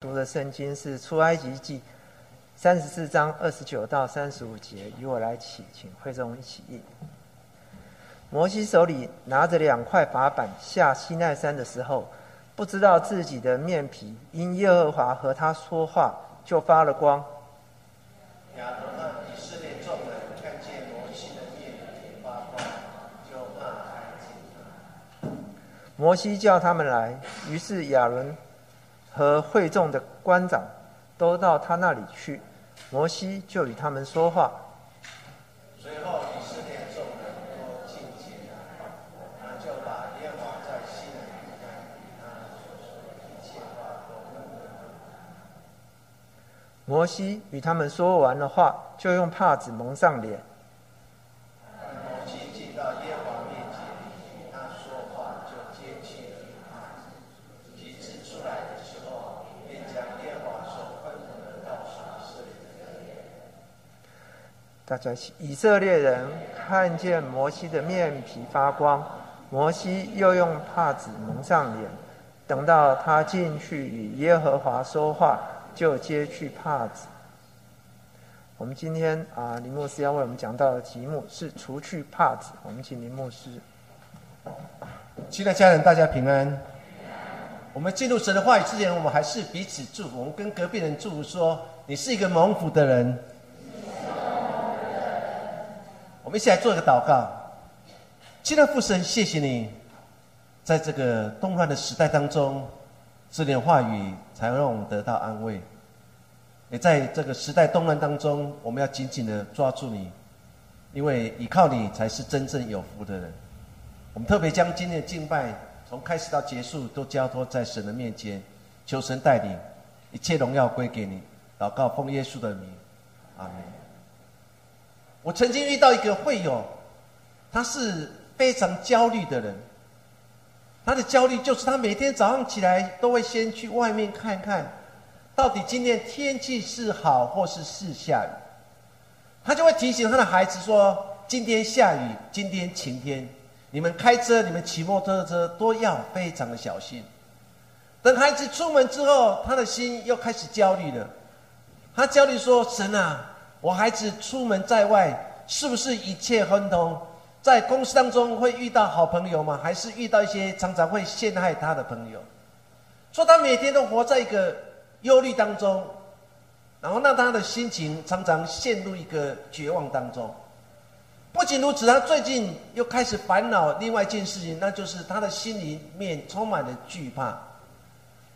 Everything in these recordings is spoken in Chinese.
读的圣经是出埃及记三十四章二十九到三十五节，与我来起，请会众一起译。摩西手里拿着两块法板下西奈山的时候，不知道自己的面皮因耶和华和他说话就发了光。亚伦和以色列众人看见摩西的面皮发光，就怕看见摩西叫他们来，于是亚伦。和会众的官长都到他那里去，摩西就与他们说话。随后以色列众人都进前来，他就把耶和华在西奈山他所说的一切话都问了。摩西与他们说完了话，就用帕子蒙上脸。摩西进到耶和华面前，与他说话，就揭去了帕子，及指出来的时候，便将耶和华所吩咐的告诉以色列人。大家，以色列人看见摩西的面皮发光，摩西又用帕子蒙上脸。等到他进去与耶和华说话，就揭去帕子。我们今天啊，林牧师要为我们讲到的题目是除去帕子。我们请林牧师。亲爱家人，大家平安。我们进入神的话语之前，我们还是彼此祝福。我们跟隔壁人祝福说：“你是一个蒙福的人。”我们一起来做一个祷告。亲爱的父神，谢谢你，在这个动乱的时代当中，这点话语才让我们得到安慰。也在这个时代动乱当中，我们要紧紧的抓住你，因为依靠你才是真正有福的人。我们特别将今天的敬拜从开始到结束都交托在神的面前，求神带领，一切荣耀归给你。祷告奉耶稣的名，阿门。我曾经遇到一个会友，他是非常焦虑的人。他的焦虑就是他每天早上起来都会先去外面看看，到底今天天气是好或是是下雨。他就会提醒他的孩子说：“今天下雨，今天晴天，你们开车、你们骑摩托车都要非常的小心。”等孩子出门之后，他的心又开始焦虑了。他焦虑说：“神啊！”我孩子出门在外，是不是一切亨通？在公司当中会遇到好朋友吗？还是遇到一些常常会陷害他的朋友？说他每天都活在一个忧虑当中，然后让他的心情常常陷入一个绝望当中。不仅如此，他最近又开始烦恼另外一件事情，那就是他的心里面充满了惧怕。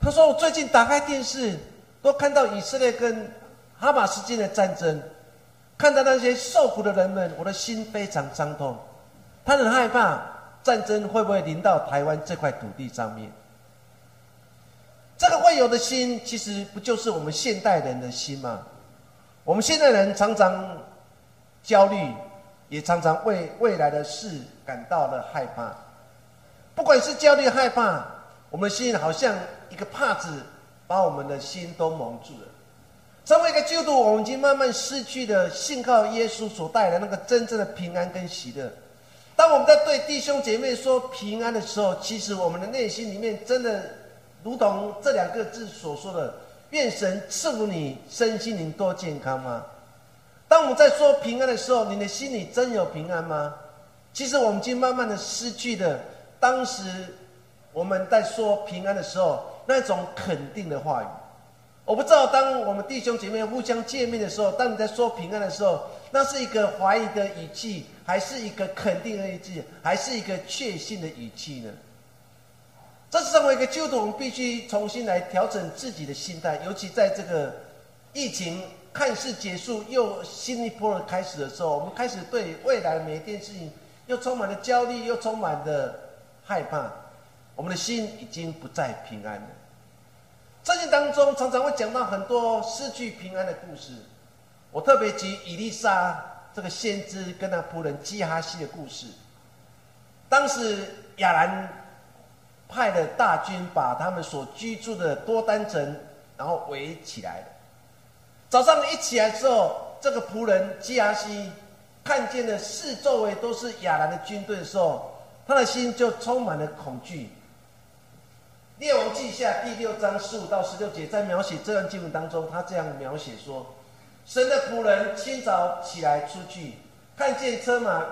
他说：“我最近打开电视，都看到以色列跟……”哈马斯间的战争，看到那些受苦的人们，我的心非常伤痛。他很害怕战争会不会临到台湾这块土地上面。这个会有的心，其实不就是我们现代人的心吗？我们现代人常常焦虑，也常常为未来的事感到了害怕。不管是焦虑害怕，我们的心好像一个帕子，把我们的心都蒙住了。成为一个基督徒，我们已经慢慢失去了信靠耶稣所带来那个真正的平安跟喜乐。当我们在对弟兄姐妹说平安的时候，其实我们的内心里面真的如同这两个字所说的：“愿神赐福你身心灵多健康吗？”当我们在说平安的时候，你的心里真有平安吗？其实我们已经慢慢的失去了当时我们在说平安的时候那种肯定的话语。我不知道，当我们弟兄姐妹互相见面的时候，当你在说平安的时候，那是一个怀疑的语气，还是一个肯定的语气，还是一个确信的语气呢？这是作为一个基督徒，我们必须重新来调整自己的心态，尤其在这个疫情看似结束又新一波的开始的时候，我们开始对未来每一件事情又充满了焦虑，又充满了害怕，我们的心已经不再平安了。圣经当中常常会讲到很多失去平安的故事，我特别举以利沙这个先知跟那仆人基哈西的故事。当时亚兰派的大军把他们所居住的多丹城，然后围起来了。早上一起来之后，这个仆人基哈西看见了四周围都是亚兰的军队的时候，他的心就充满了恐惧。列王记下第六章十五到十六节，在描写这段经文当中，他这样描写说：神的仆人清早起来出去，看见车马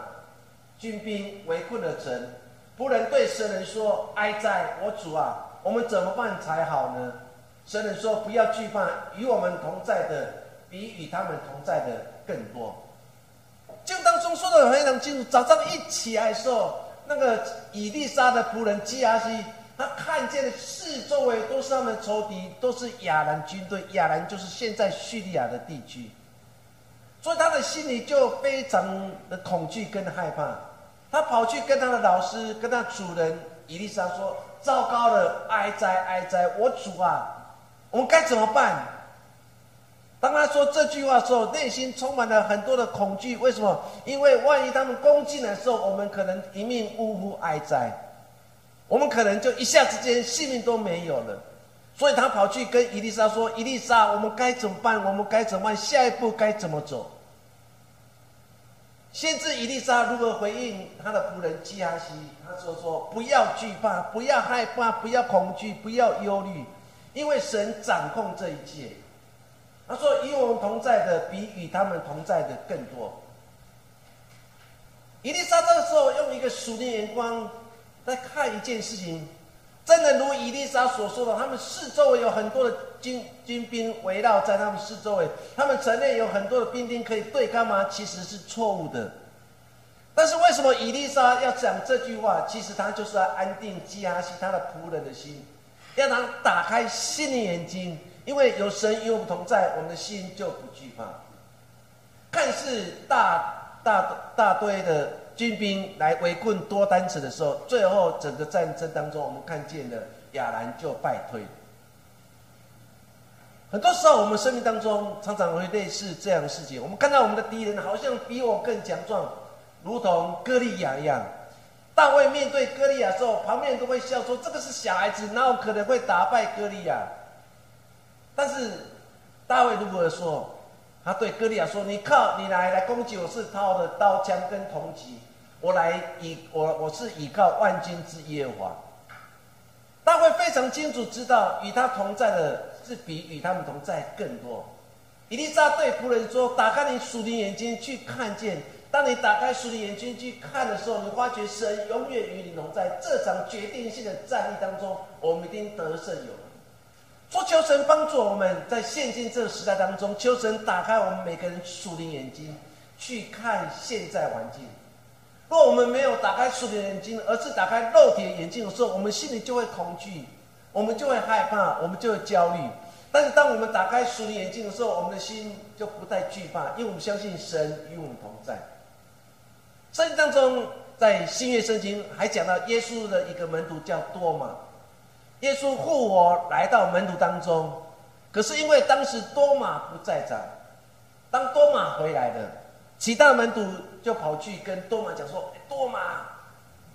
军兵围困了城，仆人对神人说：“哀哉，我主啊，我们怎么办才好呢？”神人说：“不要惧怕，与我们同在的比与他们同在的更多。”就当中说的非常清楚，早上一起来的时候，那个以利沙的仆人基亚西。他看见的四周围都是他们的仇敌，都是亚兰军队。亚兰就是现在叙利亚的地区，所以他的心里就非常的恐惧跟害怕。他跑去跟他的老师、跟他主人伊丽莎说：“糟糕了，哀哉哀哉！我主啊，我们该怎么办？”当他说这句话的时候，内心充满了很多的恐惧。为什么？因为万一他们攻进来的时候，我们可能一命呜呼，哀哉。我们可能就一下之间性命都没有了，所以他跑去跟伊丽莎说：“伊丽莎，我们该怎么办？我们该怎么办？下一步该怎么走？”先知伊丽莎如何回应他的仆人基亚西？他说：“说不要惧怕，不要害怕，不要恐惧，不要忧虑，因为神掌控这一切。”他说：“与我们同在的，比与他们同在的更多。”伊丽莎这个时候用一个属灵眼光。在看一件事情，真的如伊丽莎所说的，他们四周围有很多的军军兵围绕在他们四周围，他们城内有很多的兵丁可以对抗吗？其实是错误的。但是为什么伊丽莎要讲这句话？其实他就是要安定基亚西他的仆人的心，要他打开心的眼睛，因为有神与我们同在，我们的心就不惧怕。看似大大大堆的。军兵来围困多丹城的时候，最后整个战争当中，我们看见了亚兰就败退。很多时候，我们生命当中常常会类似这样的事情。我们看到我们的敌人好像比我更强壮，如同歌利亚一样。大卫面对歌利亚时候，旁边人都会笑说：“这个是小孩子，哪有可能会打败歌利亚？”但是大卫如何说？他对歌利亚说：“你靠你来来攻击我，是掏的刀枪跟铜戟。”我来以我我是倚靠万军之耶和华。大卫非常清楚知道，与他同在的是比与他们同在更多。伊丽莎对仆人说：“打开你属灵眼睛去看见。当你打开属灵眼睛去看的时候，你发觉神永远与你同在。这场决定性的战役当中，我们一定得胜有余。说求神帮助我们在现今这个时代当中，求神打开我们每个人属灵眼睛，去看现在环境。”若我们没有打开属灵眼睛，而是打开肉体的眼睛的时候，我们心里就会恐惧，我们就会害怕，我们就会焦虑。但是当我们打开属灵眼睛的时候，我们的心就不再惧怕，因为我们相信神与我们同在。圣经当中，在新约圣经还讲到耶稣的一个门徒叫多马，耶稣复活来到门徒当中，可是因为当时多马不在场，当多马回来了。其他门徒就跑去跟多马讲说：“多马，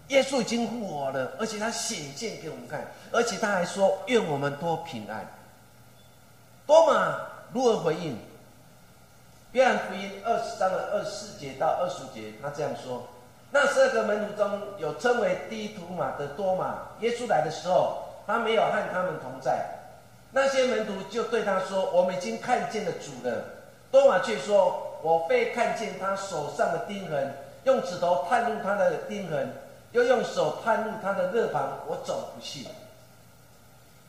耶稣已经复活了，而且他显现给我们看，而且他还说愿我们多平安。”多马如何回应？约翰福音二十章的二十四节到二十五节，他这样说：“那十二个门徒中有称为第一图马的多马，耶稣来的时候，他没有和他们同在。那些门徒就对他说：‘我们已经看见了主了。’多马却说。”我非看见他手上的钉痕，用指头探入他的钉痕，又用手探入他的肋旁，我总不信。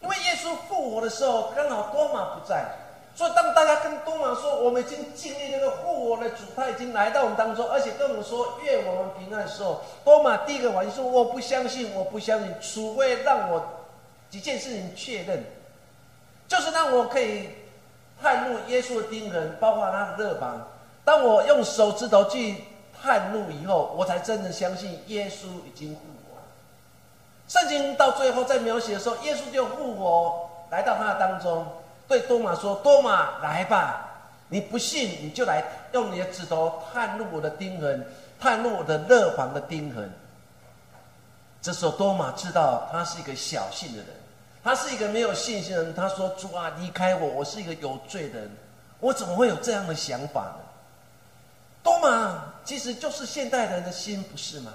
因为耶稣复活的时候，刚好多马不在，所以当大家跟多马说我们已经经历那个复活的主，他已经来到我们当中，而且跟我们说愿我们平安的时候，多马第一个反应说我不相信，我不相信，除非让我几件事情确认，就是让我可以探入耶稣的钉痕，包括他的肋旁。当我用手指头去探路以后，我才真的相信耶稣已经复活。圣经到最后在描写的时候，耶稣就复活来到他的当中，对多马说：“多马，来吧！你不信，你就来用你的指头探入我的钉痕，探入我的肋旁的钉痕。”这时候多马知道他是一个小信的人，他是一个没有信心的人。他说：“主啊，离开我，我是一个有罪的人，我怎么会有这样的想法呢？”多马其实就是现代人的心，不是吗？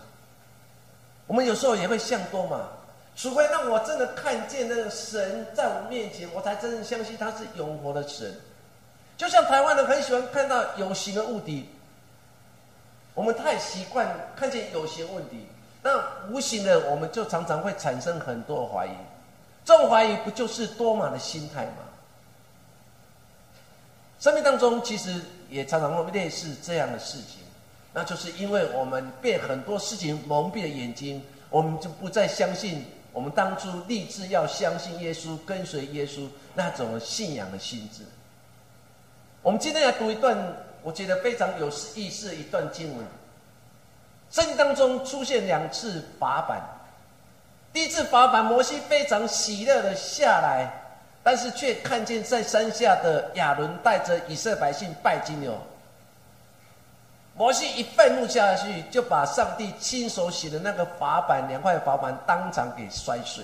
我们有时候也会像多马，除非让我真的看见那个神在我面前，我才真正相信他是永活的神。就像台湾人很喜欢看到有形的物体，我们太习惯看见有形问题，那无形的我们就常常会产生很多怀疑。这种怀疑不就是多玛的心态吗？生命当中其实也常常会类似这样的事情，那就是因为我们被很多事情蒙蔽了眼睛，我们就不再相信我们当初立志要相信耶稣、跟随耶稣那种信仰的心智。我们今天来读一段，我觉得非常有意思的一段经文。圣经当中出现两次罚板，第一次罚板，摩西非常喜乐的下来。但是却看见在山下的亚伦带着以色列百姓拜金牛。摩西一愤怒下去，就把上帝亲手写的那个法板两块法板当场给摔碎。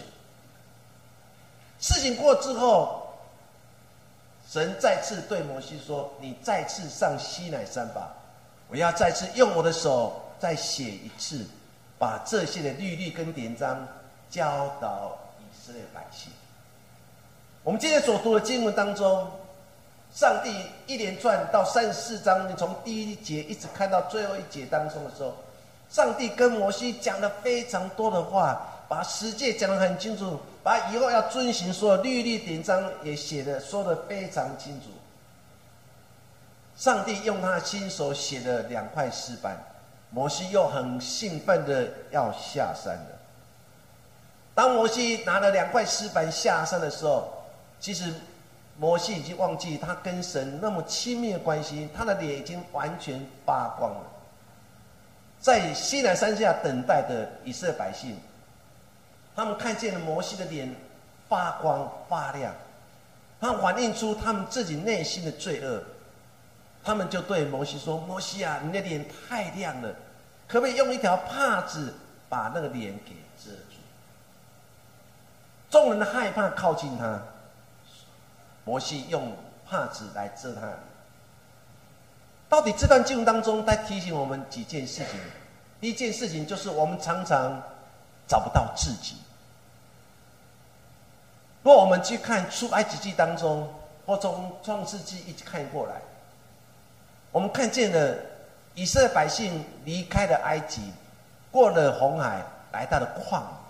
事情过之后，神再次对摩西说：“你再次上西乃山吧，我要再次用我的手再写一次，把这些的律例跟典章教导以色列百姓。”我们今天所读的经文当中，上帝一连串到三十四章，你从第一节一直看到最后一节当中的时候，上帝跟摩西讲了非常多的话，把十诫讲得很清楚，把以后要遵循所有律例典章也写的说的非常清楚。上帝用他亲手写的两块石板，摩西又很兴奋的要下山了。当摩西拿了两块石板下山的时候，其实，摩西已经忘记他跟神那么亲密的关系，他的脸已经完全发光了。在西南山下等待的以色列百姓，他们看见了摩西的脸发光发亮，他反映出他们自己内心的罪恶。他们就对摩西说：“摩西啊，你的脸太亮了，可不可以用一条帕子把那个脸给遮住？”众人的害怕靠近他。摩西用帕子来遮他。到底这段经文当中在提醒我们几件事情？第一件事情就是我们常常找不到自己。如果我们去看出埃及记当中，或从创世纪一直看过来，我们看见了以色列百姓离开了埃及，过了红海，来到了旷野。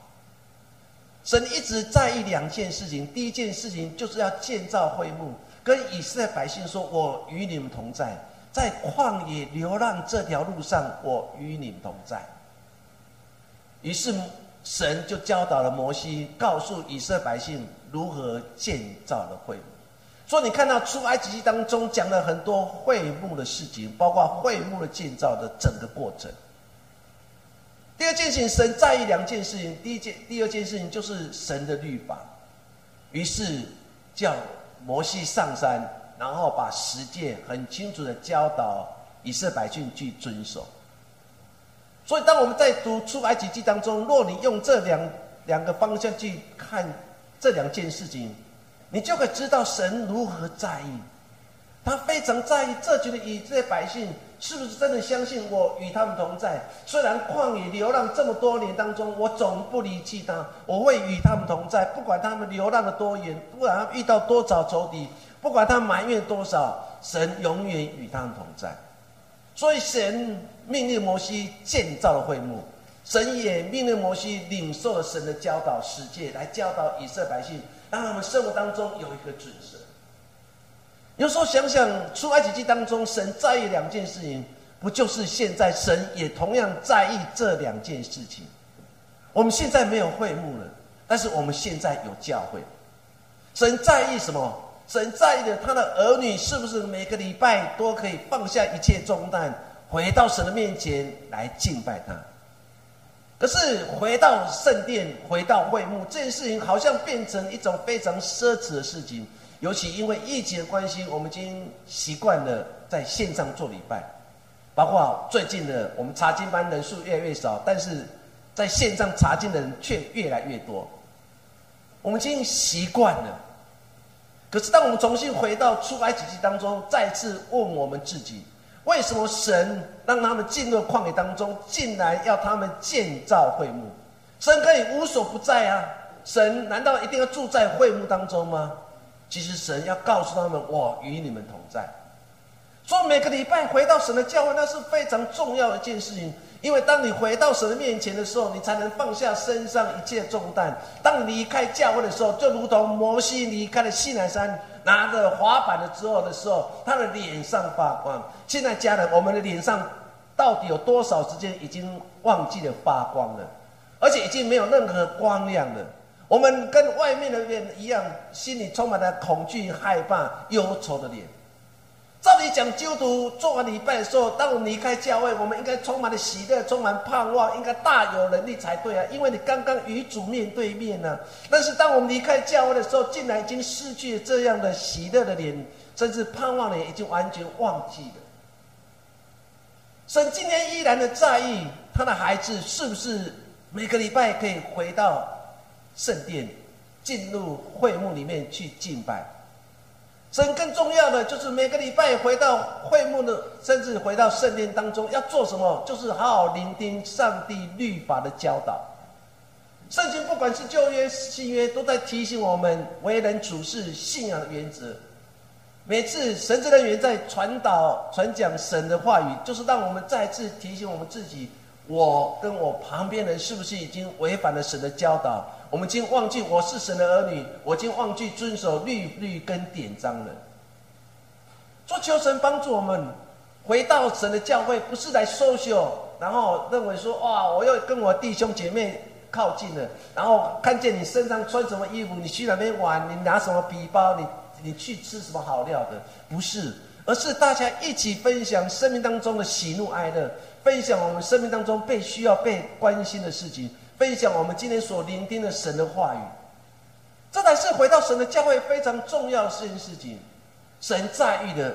神一直在意两件事情，第一件事情就是要建造会幕，跟以色列百姓说：“我与你们同在，在旷野流浪这条路上，我与你们同在。”于是神就教导了摩西，告诉以色列百姓如何建造了会幕。所以你看到出埃及记当中讲了很多会幕的事情，包括会幕的建造的整个过程。第二件事情，神在意两件事情。第一件、第二件事情就是神的律法。于是叫摩西上山，然后把十诫很清楚的教导以色列百姓去遵守。所以，当我们在读出埃及记当中，若你用这两两个方向去看这两件事情，你就会知道神如何在意。他非常在意这群的以色列百姓。是不是真的相信我与他们同在？虽然旷野流浪这么多年当中，我总不离弃他，我会与他们同在。不管他们流浪的多远，不管他们遇到多少仇敌，不管他埋怨多少，神永远与他们同在。所以神命令摩西建造了会幕，神也命令摩西领受了神的教导世界，来教导以色列百姓，让他们生活当中有一个准绳。有时候想想，出埃及记当中，神在意两件事情，不就是现在神也同样在意这两件事情？我们现在没有会幕了，但是我们现在有教会。神在意什么？神在意的，他的儿女是不是每个礼拜都可以放下一切重担，回到神的面前来敬拜他？可是回到圣殿、回到会幕这件事情，好像变成一种非常奢侈的事情。尤其因为疫情的关系，我们已经习惯了在线上做礼拜，包括最近的我们查经班人数越来越少，但是在线上查经的人却越来越多。我们已经习惯了，可是当我们重新回到出埃及记当中，再次问我们自己：为什么神让他们进入旷野当中，竟然要他们建造会幕？神可以无所不在啊！神难道一定要住在会幕当中吗？其实神要告诉他们：“我与你们同在。”所以每个礼拜回到神的教会，那是非常重要的一件事情。因为当你回到神的面前的时候，你才能放下身上一切重担。当你离开教会的时候，就如同摩西离开了西南山，拿着滑板的之后的时候，他的脸上发光。现在家人，我们的脸上到底有多少时间已经忘记了发光了？而且已经没有任何光亮了。我们跟外面的人一样，心里充满了恐惧、害怕、忧愁的脸。照理讲，基督徒做完礼拜的时候，当我们离开教会，我们应该充满了喜乐，充满盼望，应该大有能力才对啊！因为你刚刚与主面对面呢。但是当我们离开教会的时候，竟然已经失去了这样的喜乐的脸，甚至盼望的脸，已经完全忘记了。神今天依然的在意他的孩子是不是每个礼拜可以回到圣殿，进入会幕里面去敬拜。神更重要的就是每个礼拜回到会幕的，甚至回到圣殿当中要做什么？就是好好聆听上帝律法的教导。圣经不管是旧约、新约，都在提醒我们为人处事信仰原则。每次神职人员在传导、传讲神的话语，就是让我们再次提醒我们自己：我跟我旁边人是不是已经违反了神的教导？我们已经忘记我是神的儿女，我已经忘记遵守律律跟典章了。说求神帮助我们回到神的教会，不是来收修，然后认为说哇，我要跟我弟兄姐妹靠近了，然后看见你身上穿什么衣服，你去哪边玩，你拿什么皮包，你你去吃什么好料的，不是，而是大家一起分享生命当中的喜怒哀乐，分享我们生命当中被需要被关心的事情。分享我们今天所聆听的神的话语，这才是回到神的教会非常重要的一件事情。神在意的，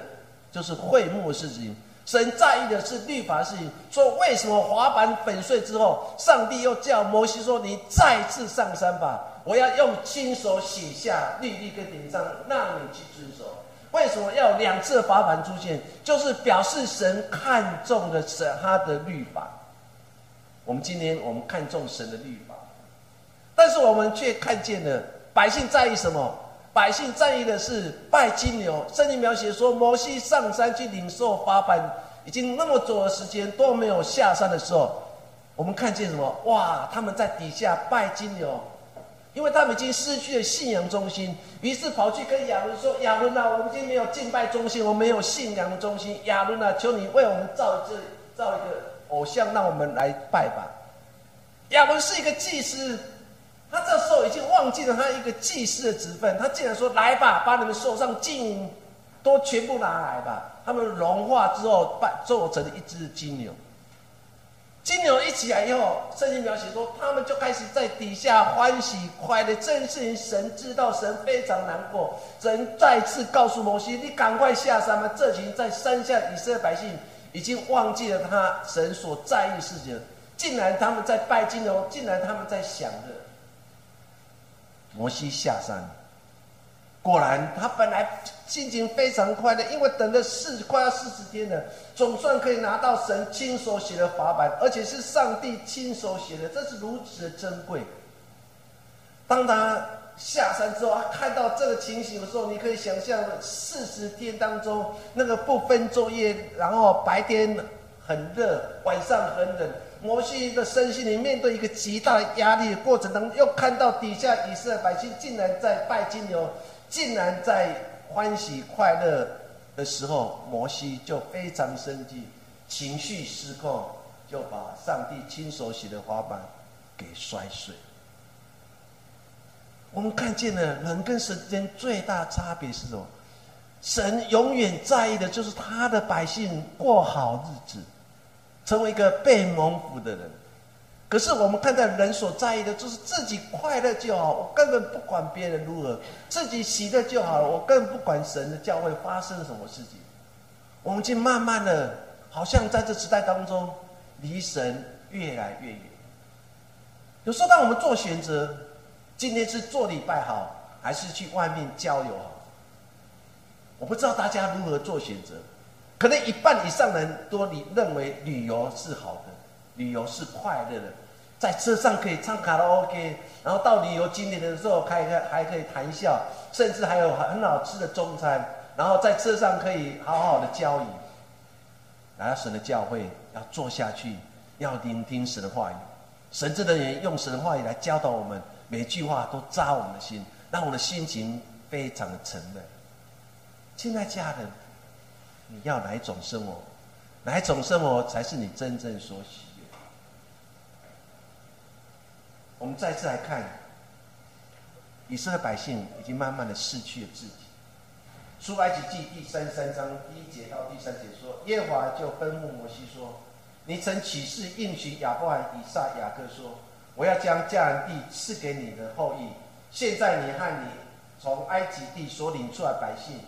就是会幕的事情；神在意的是律法事情。说为什么滑板粉碎之后，上帝又叫摩西说：“你再次上山吧，我要用亲手写下律例跟典章，让你去遵守。”为什么要两次滑板出现？就是表示神看重的是他的律法。我们今天我们看重神的律法，但是我们却看见了百姓在意什么？百姓在意的是拜金牛。圣经描写说，摩西上山去领受法版，已经那么久的时间都没有下山的时候，我们看见什么？哇！他们在底下拜金牛，因为他们已经失去了信仰中心，于是跑去跟亚伦说：“亚伦啊，我们已经没有敬拜中心，我们没有信仰的中心。亚伦啊，求你为我们造这造一个。”偶像，让我们来拜吧。亚伦是一个祭司，他这时候已经忘记了他一个祭司的职分，他竟然说：“来吧，把你们手上金都全部拿来吧。”他们融化之后，拜做成一只金牛。金牛一起来以后，圣经描写说，他们就开始在底下欢喜快乐。这件事情，神知道，神非常难过。神再次告诉摩西：“你赶快下山吧，这群在山下以色列百姓。”已经忘记了他神所在意事情，竟然他们在拜金哦，竟然他们在想着摩西下山。果然，他本来心情非常快乐，因为等了四快要四十天了，总算可以拿到神亲手写的法版，而且是上帝亲手写的，这是如此的珍贵。当他。下山之后，他看到这个情形的时候，你可以想象四十天当中那个不分昼夜，然后白天很热，晚上很冷。摩西的身心里面对一个极大的压力的过程当中，又看到底下以色列百姓竟然在拜金牛，竟然在欢喜快乐的时候，摩西就非常生气，情绪失控，就把上帝亲手写的花板给摔碎。我们看见了人跟神之间最大差别是什么？神永远在意的就是他的百姓过好日子，成为一个被蒙福的人。可是我们看到人所在意的就是自己快乐就好，我根本不管别人如何，自己喜乐就好了，我根本不管神的教会发生了什么事情。我们就慢慢的，好像在这时代当中，离神越来越远。有时候当我们做选择。今天是做礼拜好，还是去外面交流好？我不知道大家如何做选择。可能一半以上人都你认为旅游是好的，旅游是快乐的。在车上可以唱卡拉 OK，然后到旅游景点的时候还还还可以谈笑，甚至还有很好吃的中餐，然后在车上可以好好的交易。来到神的教会，要坐下去，要聆听神的话语。神这的人用神的话语来教导我们，每句话都扎我们的心，让我们的心情非常的沉闷。亲爱家人，你要哪一种生活？哪一种生活才是你真正所喜悦？我们再次来看，以色列百姓已经慢慢的失去了自己。出埃及记第三三章第一节到第三节说，耶和华就吩咐摩西说：“你曾起誓应许亚伯罕、以撒、雅各说，我要将迦南地赐给你的后裔。现在你和你从埃及地所领出来百姓，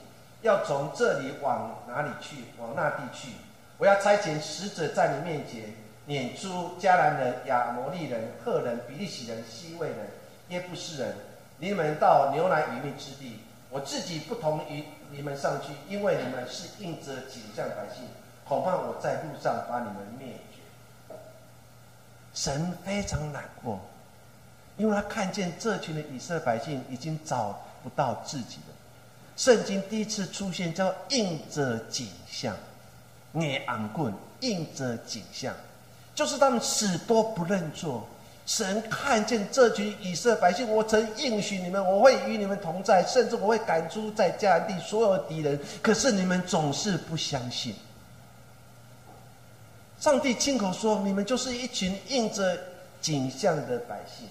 要从这里往哪里去？往那地去。我要差遣使者在你面前撵出迦南人、亚摩利人、赫人、比利洗人、西魏人、耶布斯人，你们到牛奶与蜜之地。我自己不同于。”你们上去，因为你们是应着景象百姓，恐怕我在路上把你们灭。神非常难过，因为他看见这群的以色列百姓已经找不到自己了。圣经第一次出现叫应着景象，捏昂棍应着景象，就是他们死多不认错。神看见这群以色列百姓，我曾应许你们，我会与你们同在，甚至我会赶出在迦南地所有敌人。可是你们总是不相信。上帝亲口说：“你们就是一群应着景象的百姓。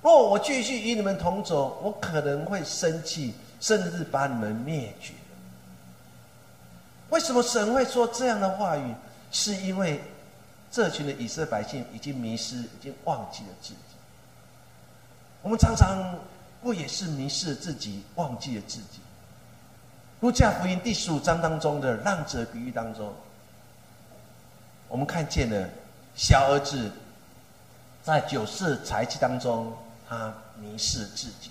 若我继续与你们同走，我可能会生气，甚至把你们灭绝。”为什么神会说这样的话语？是因为。这群的以色列百姓已经迷失，已经忘记了自己。我们常常不也是迷失了自己，忘记了自己？路加福音第十五章当中的浪者比喻当中，我们看见了小儿子在九世财气当中，他迷失自己，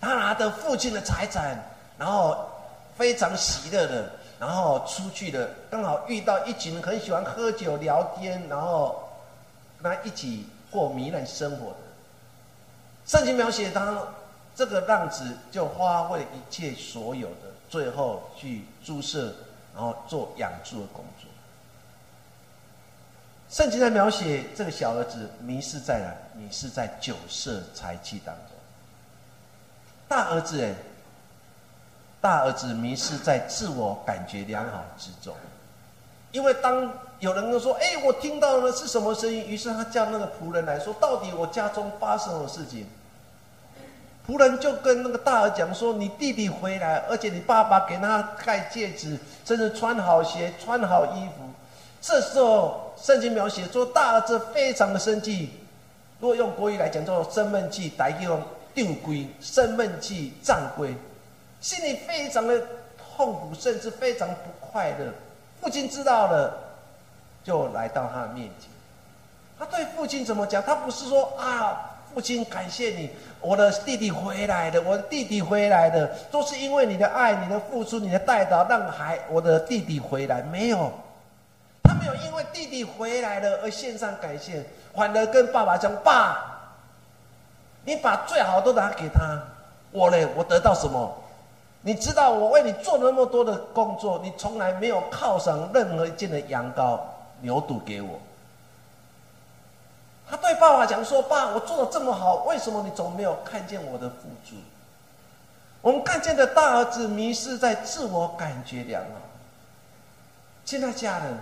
他拿着父亲的财产，然后非常喜乐的。然后出去的，刚好遇到一群很喜欢喝酒聊天，然后跟他一起过糜烂生活的。圣经描写他这个浪子就花费一切所有的，最后去注射，然后做养猪的工作。圣经在描写这个小儿子迷失在哪？迷失在酒色财气当中。大儿子哎。大儿子迷失在自我感觉良好之中，因为当有人说：“哎，我听到了是什么声音？”于是他叫那个仆人来说：“到底我家中发生了事情？”仆人就跟那个大儿讲说：“你弟弟回来，而且你爸爸给他戴戒指，甚至穿好鞋、穿好衣服。”这时候圣经描写说，大儿子非常的生气。如果用国语来讲，叫做生闷气，打用定规，生闷气胀规。心里非常的痛苦，甚至非常不快乐。父亲知道了，就来到他的面前。他对父亲怎么讲？他不是说啊，父亲感谢你，我的弟弟回来的，我的弟弟回来的，都是因为你的爱、你的付出、你的带导，让孩我的弟弟回来。没有，就因为弟弟回来了而献上感谢，反而跟爸爸讲：“爸，你把最好都拿给他，我嘞，我得到什么？”你知道我为你做那么多的工作，你从来没有犒赏任何一件的羊羔、牛肚给我。他对爸爸讲说：“爸，我做的这么好，为什么你总没有看见我的付出？”我们看见的大儿子迷失在自我感觉良好。亲爱家人，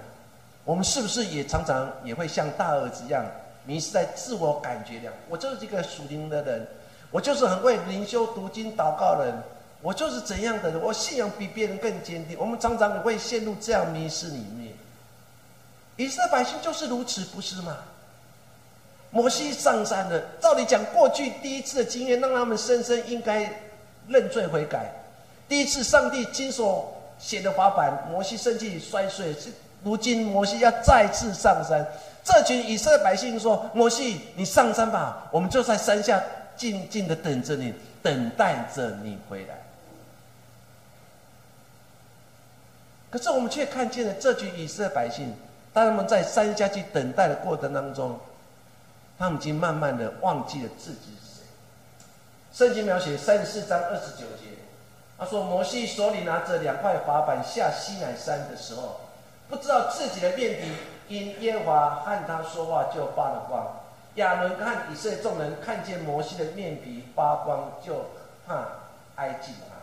我们是不是也常常也会像大儿子一样迷失在自我感觉良？我就是一个属灵的人，我就是很会灵修、读经、祷告的人。我就是怎样的人，我信仰比别人更坚定。我们常常也会陷入这样迷失里面。以色列百姓就是如此，不是吗？摩西上山了，照理讲，过去第一次的经验让他们深深应该认罪悔改。第一次上帝亲手写的法版，摩西生气摔碎。是如今摩西要再次上山，这群以色列百姓说：“摩西，你上山吧，我们就在山下静静的等着你，等待着你回来。”可是我们却看见了这群以色列百姓，当他们在山下去等待的过程当中，他们已经慢慢的忘记了自己是谁。圣经描写三十四章二十九节，他说摩西手里拿着两块滑板下西乃山的时候，不知道自己的面皮因耶和华和他说话就发了光。亚伦和以色列众人看见摩西的面皮发光，就怕挨近他。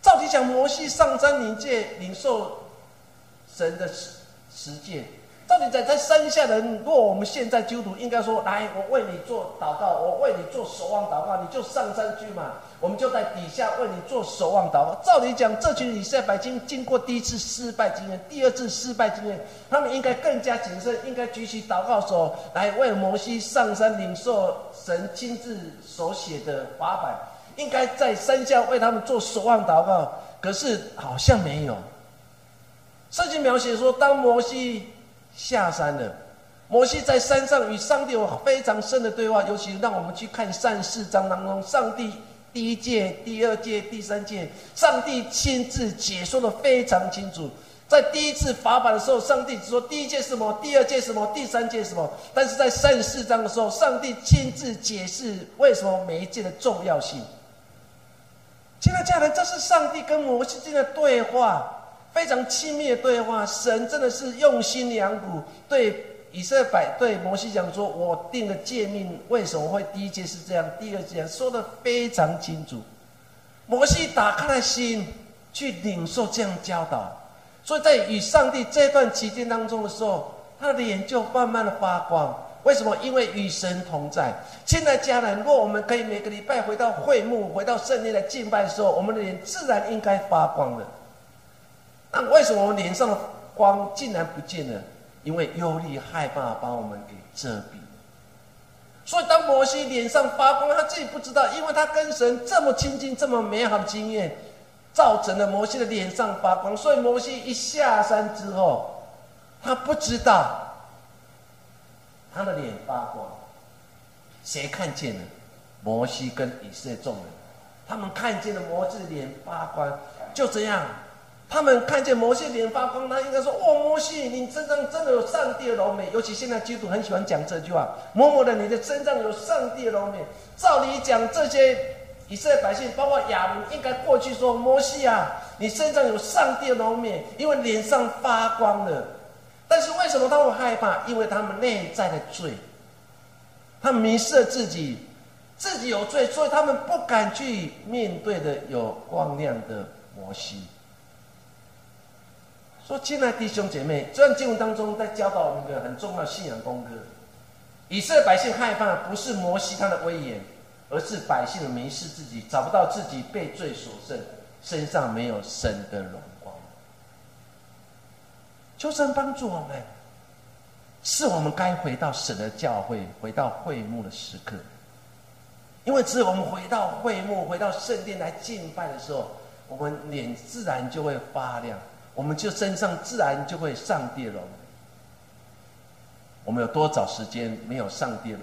照理讲，摩西上山领界，领受神的实实践。到底在在山下的人，若我们现在基督徒应该说：“来，我为你做祷告，我为你做守望祷告，你就上山去嘛。”我们就在底下为你做守望祷告。照理讲，这群以色列百姓经过第一次失败经验，第二次失败经验，他们应该更加谨慎，应该举起祷告手来为摩西上山领受神亲自手写的法版，应该在山下为他们做守望祷告。可是好像没有。圣经描写说，当摩西。下山了，摩西在山上与上帝有非常深的对话，尤其让我们去看三四章当中，上帝第一届、第二届、第三届，上帝亲自解说的非常清楚。在第一次法版的时候，上帝只说第一届什么，第二届什么，第三届什么；但是在三十四章的时候，上帝亲自解释为什么每一届的重要性。亲爱的家人，这是上帝跟摩西之间的对话。非常亲密的对话，神真的是用心良苦，对以色列百对摩西讲说：“我定的诫命为什么会第一节是这样，第二节说的非常清楚。”摩西打开了心去领受这样教导，所以在与上帝这段期间当中的时候，他的脸就慢慢的发光。为什么？因为与神同在。现在家人，若我们可以每个礼拜回到会幕、回到圣殿来敬拜的时候，我们的脸自然应该发光的。那为什么我们脸上的光竟然不见了？因为忧虑、害怕把我们给遮蔽。所以当摩西脸上发光，他自己不知道，因为他跟神这么亲近、这么美好的经验，造成了摩西的脸上发光。所以摩西一下山之后，他不知道他的脸发光。谁看见了？摩西跟以色列众人，他们看见了摩西的脸发光，就这样。他们看见摩西脸发光，他应该说：“哦，摩西，你身上真的有上帝的柔美。”尤其现在基督很喜欢讲这句话：“某某的，你的身上有上帝的柔美。”照理讲，这些以色列百姓，包括亚伦，应该过去说：“摩西啊，你身上有上帝的柔美，因为脸上发光了。”但是为什么他会害怕？因为他们内在的罪，他们迷失了自己，自己有罪，所以他们不敢去面对的有光亮的摩西。说，亲爱弟兄姐妹，这段经文当中在教导我们一个很重要的信仰功课：以色列百姓害怕不是摩西他的威严，而是百姓的迷失自己，找不到自己被罪所胜，身上没有神的荣光。求神帮助我们，是我们该回到神的教会，回到会幕的时刻。因为只有我们回到会幕，回到圣殿来敬拜的时候，我们脸自然就会发亮。我们就身上自然就会上帝容。我们有多少时间没有上帝容？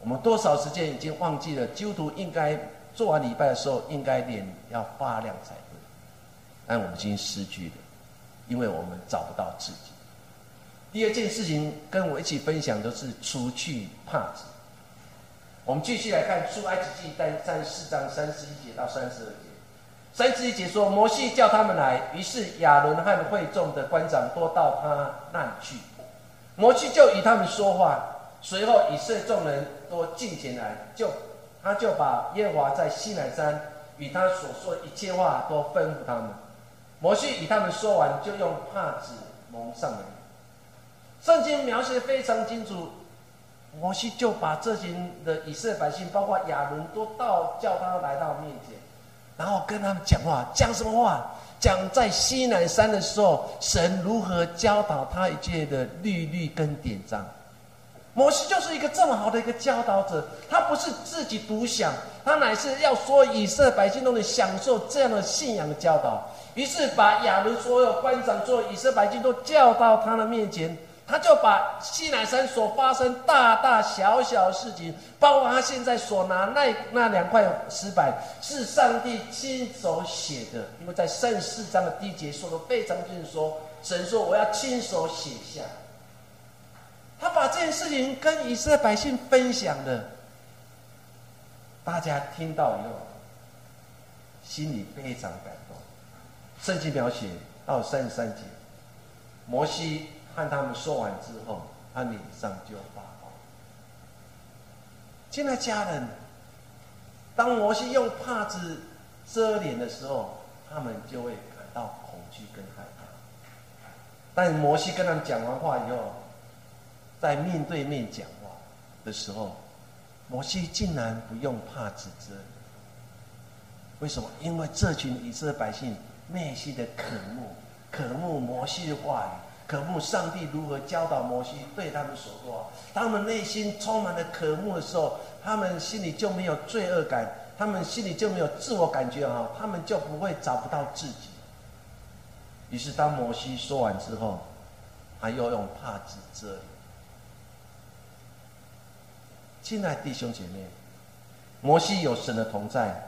我们多少时间已经忘记了基督徒应该做完礼拜的时候应该脸要发亮才对，但我们已经失去了，因为我们找不到自己。第二件事情跟我一起分享的是除去帕子。我们继续来看出埃及记三三四章三十一节到三十二节。三十一节说，摩西叫他们来，于是亚伦和会众的官长都到他那里去。摩西就与他们说话，随后以色列众人都进前来，就他就把耶和华在西乃山与他所说一切话都吩咐他们。摩西与他们说完，就用帕子蒙上脸。圣经描写非常清楚，摩西就把这群的以色列百姓，包括亚伦，都到叫他来到面前。然后跟他们讲话，讲什么话？讲在西南山的时候，神如何教导他一切的律律跟典章。摩西就是一个这么好的一个教导者，他不是自己独享，他乃是要说以色列百姓都能享受这样的信仰的教导。于是把亚伦所有官长、所有以色列百姓都叫到他的面前。他就把西南山所发生大大小小事情，包括他现在所拿那那两块石板，是上帝亲手写的。因为在三十四章的第一节说的非常清楚，说神说我要亲手写下。他把这件事情跟以色列百姓分享了，大家听到以后，心里非常感动。圣经描写到三十三节，摩西和他们说完之后，他脸上就发光。亲爱家人，当摩西用帕子遮脸的时候，他们就会感到恐惧跟害怕。但摩西跟他们讲完话以后，在面对面讲话的时候，摩西竟然不用帕子遮。为什么？因为这群以色列百姓内心的渴慕，渴慕摩西的话语，渴慕上帝如何教导摩西对他们所说。当他们内心充满了渴慕的时候，他们心里就没有罪恶感，他们心里就没有自我感觉哈，他们就不会找不到自己。于是，当摩西说完之后，他又用帕子遮。亲爱弟兄姐妹，摩西有神的同在，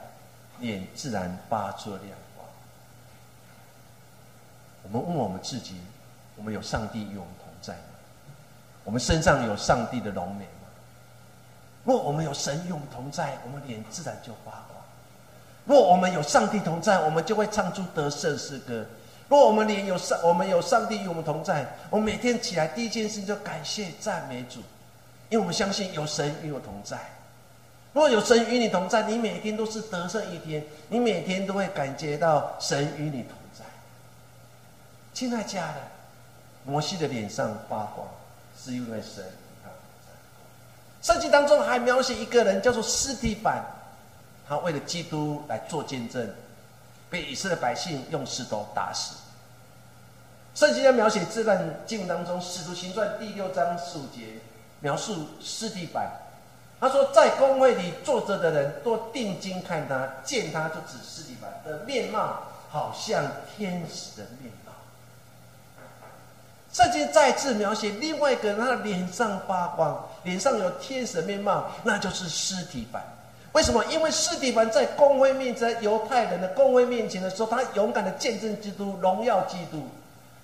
脸自然发出了亮光。我们问我们自己：我们有上帝与我们同在吗？我们身上有上帝的荣美吗？若我们有神与我们同在，我们脸自然就发光；若我们有上帝同在，我们就会唱出得胜诗歌。若我们脸有上，我们有上帝与我们同在，我们每天起来第一件事就感谢赞美主。因为我们相信有神与我同在，若有神与你同在，你每天都是得胜一天，你每天都会感觉到神与你同在。亲爱家人，摩西的脸上发光，是因为神与他同在。圣经当中还描写一个人，叫做斯提凡，他为了基督来做见证，被以色列百姓用石头打死。圣经在描写这段经文当中，《使徒行传》第六章十五节。描述斯蒂凡，他说，在公会里坐着的人都定睛看他，见他就指斯蒂凡的面貌，好像天使的面。圣经再次描写另外一个人，他的脸上发光，脸上有天使的面貌，那就是斯蒂凡。为什么？因为斯蒂凡在公会面前，犹太人的公会面前的时候，他勇敢的见证基督，荣耀基督。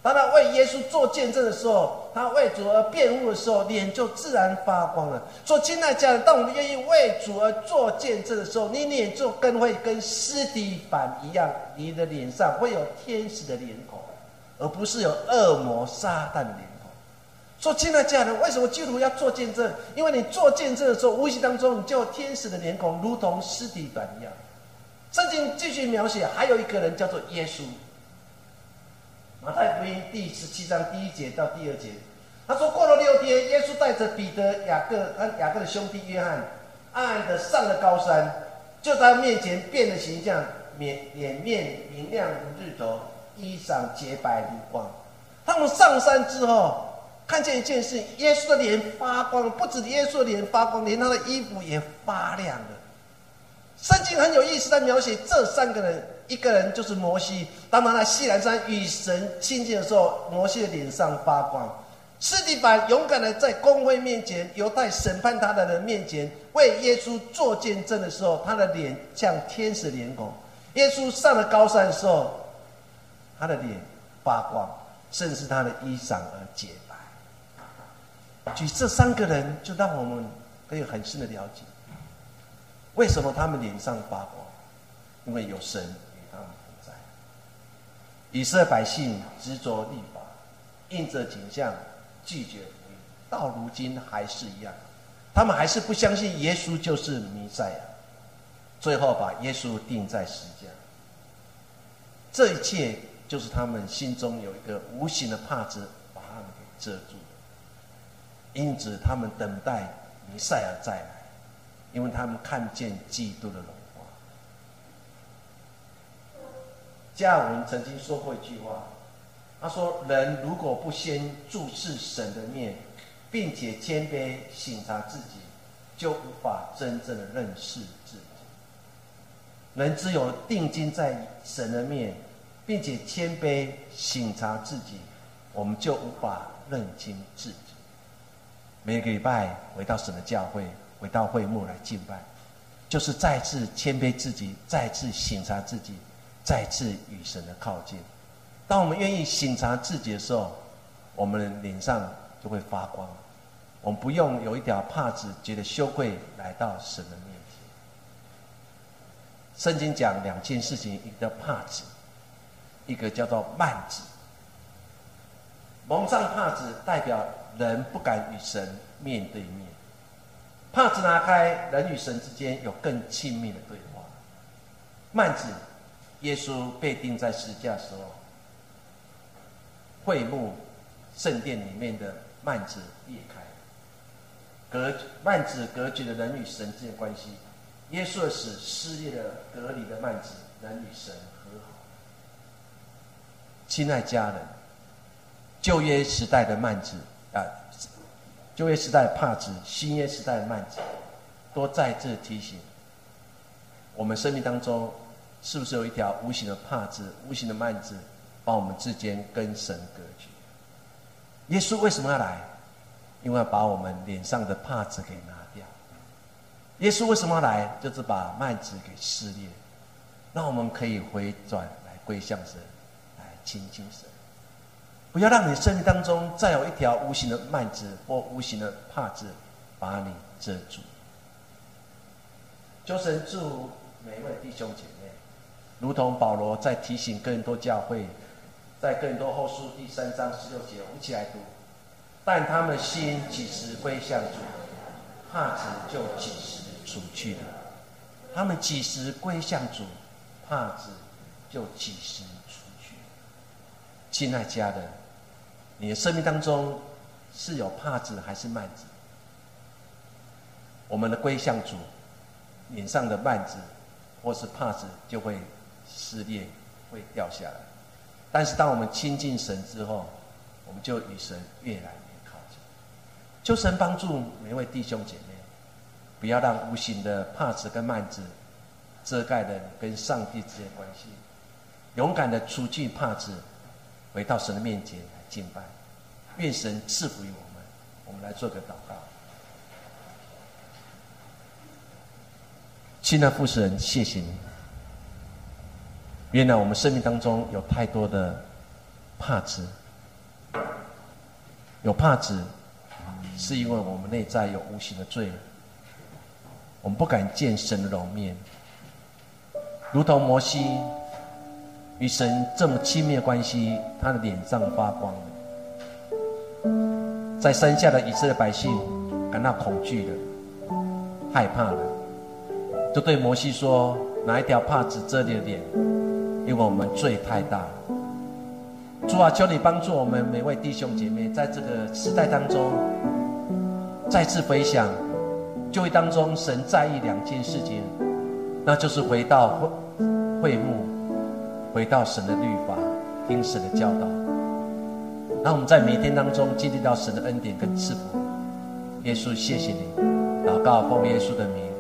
当他为耶稣做见证的时候，他为主而辩护的时候，脸就自然发光了。说，亲爱的家人，当我们愿意为主而做见证的时候，你脸就更会跟斯蒂凡一样，你的脸上会有天使的脸孔，而不是有恶魔撒旦的脸孔。说，亲爱的家人，为什么基督徒要做见证？因为你做见证的时候，无形当中你就天使的脸孔，如同斯蒂凡一样。圣经继续描写，还有一个人叫做耶稣。马太福音第十七章第一节到第二节，他说：过了六天，耶稣带着彼得、雅各和雅各的兄弟约翰，暗暗的上了高山，就在他面前变了形象，面脸面明亮如日头，衣裳洁白如光。他们上山之后，看见一件事：耶稣的脸发光，不止耶稣的脸发光，连他的衣服也发亮了。圣经很有意思，在描写这三个人。一个人就是摩西，当他在西南山与神亲近的时候，摩西的脸上发光。斯蒂凡勇敢的在公会面前、犹太审判他的人面前为耶稣做见证的时候，他的脸像天使脸孔。耶稣上了高山的时候，他的脸发光，甚至他的衣裳而洁白。举这三个人，就让我们可以很深的了解，为什么他们脸上发光，因为有神与他们同在。以色列百姓执着立法，印着景象拒绝福音，到如今还是一样，他们还是不相信耶稣就是弥赛亚，最后把耶稣钉在石架。这一切就是他们心中有一个无形的帕子把他们给遮住，因此他们等待弥赛亚再来，因为他们看见基督的荣。加尔文曾经说过一句话，他说：“人如果不先注视神的面，并且谦卑省察自己，就无法真正的认识自己。人只有定睛在神的面，并且谦卑省察自己，我们就无法认清自己。每个礼拜回到神的教会，回到会幕来敬拜，就是再次谦卑自己，再次省察自己。”再次与神的靠近。当我们愿意省察自己的时候，我们脸上就会发光。我们不用有一条帕子觉得羞愧来到神的面前。圣经讲两件事情，一个叫帕子，一个叫做幔子。蒙上帕子代表人不敢与神面对面，帕子拿开，人与神之间有更亲密的对话。幔子，耶稣被钉在十字架时候，会幕圣殿里面的幔子裂开，隔幔子隔绝了人与神之间的关系。耶稣的死撕裂了隔离的幔子，人与神。亲爱家人。旧约时代的幔子啊，旧约时代的帕子，新约时代的幔子，都在这提醒我们生命当中，是不是有一条无形的帕子、无形的幔子，把我们之间跟神隔绝？耶稣为什么要来？因为要把我们脸上的帕子给拿掉。耶稣为什么要来？就是把幔子给撕裂，让我们可以回转来归向神，亲近神。不要让你生命当中再有一条无形的幔子或无形的帕子把你遮住。求神祝每一位弟兄姐妹，如同保罗在提醒更多教会，在更多后书第三章十六节，我们一起来读：但他们心几时归向主，帕子就几时除去了；他们几时归向主，帕子就几时。亲爱家人。你的生命当中是有帕子还是慢子？我们的归向主，脸上的慢子或是帕子就会撕裂，会掉下来。但是当我们亲近神之后，我们就与神越来越靠近。求神帮助每位弟兄姐妹，不要让无形的帕子跟慢子遮盖了跟上帝之间关系。勇敢的除去帕子，回到神的面前来。敬拜，愿神赐福于我们。我们来做个祷告。亲爱的父神，谢谢你。原来我们生命当中有太多的怕子，有怕子，是因为我们内在有无形的罪，我们不敢见神的容面，如同摩西。与神这么亲密的关系，他的脸上发光了。在山下的以色列百姓感到恐惧了、害怕了，就对摩西说：“拿一条帕子遮你的脸，因为我们罪太大了。”主啊，求你帮助我们每位弟兄姐妹，在这个时代当中，再次回想就会当中神在意两件事情，那就是回到会会幕。回到神的律法，听神的教导，让我们在每天当中经历到神的恩典跟赐福。耶稣，谢谢你，祷告奉耶稣的名。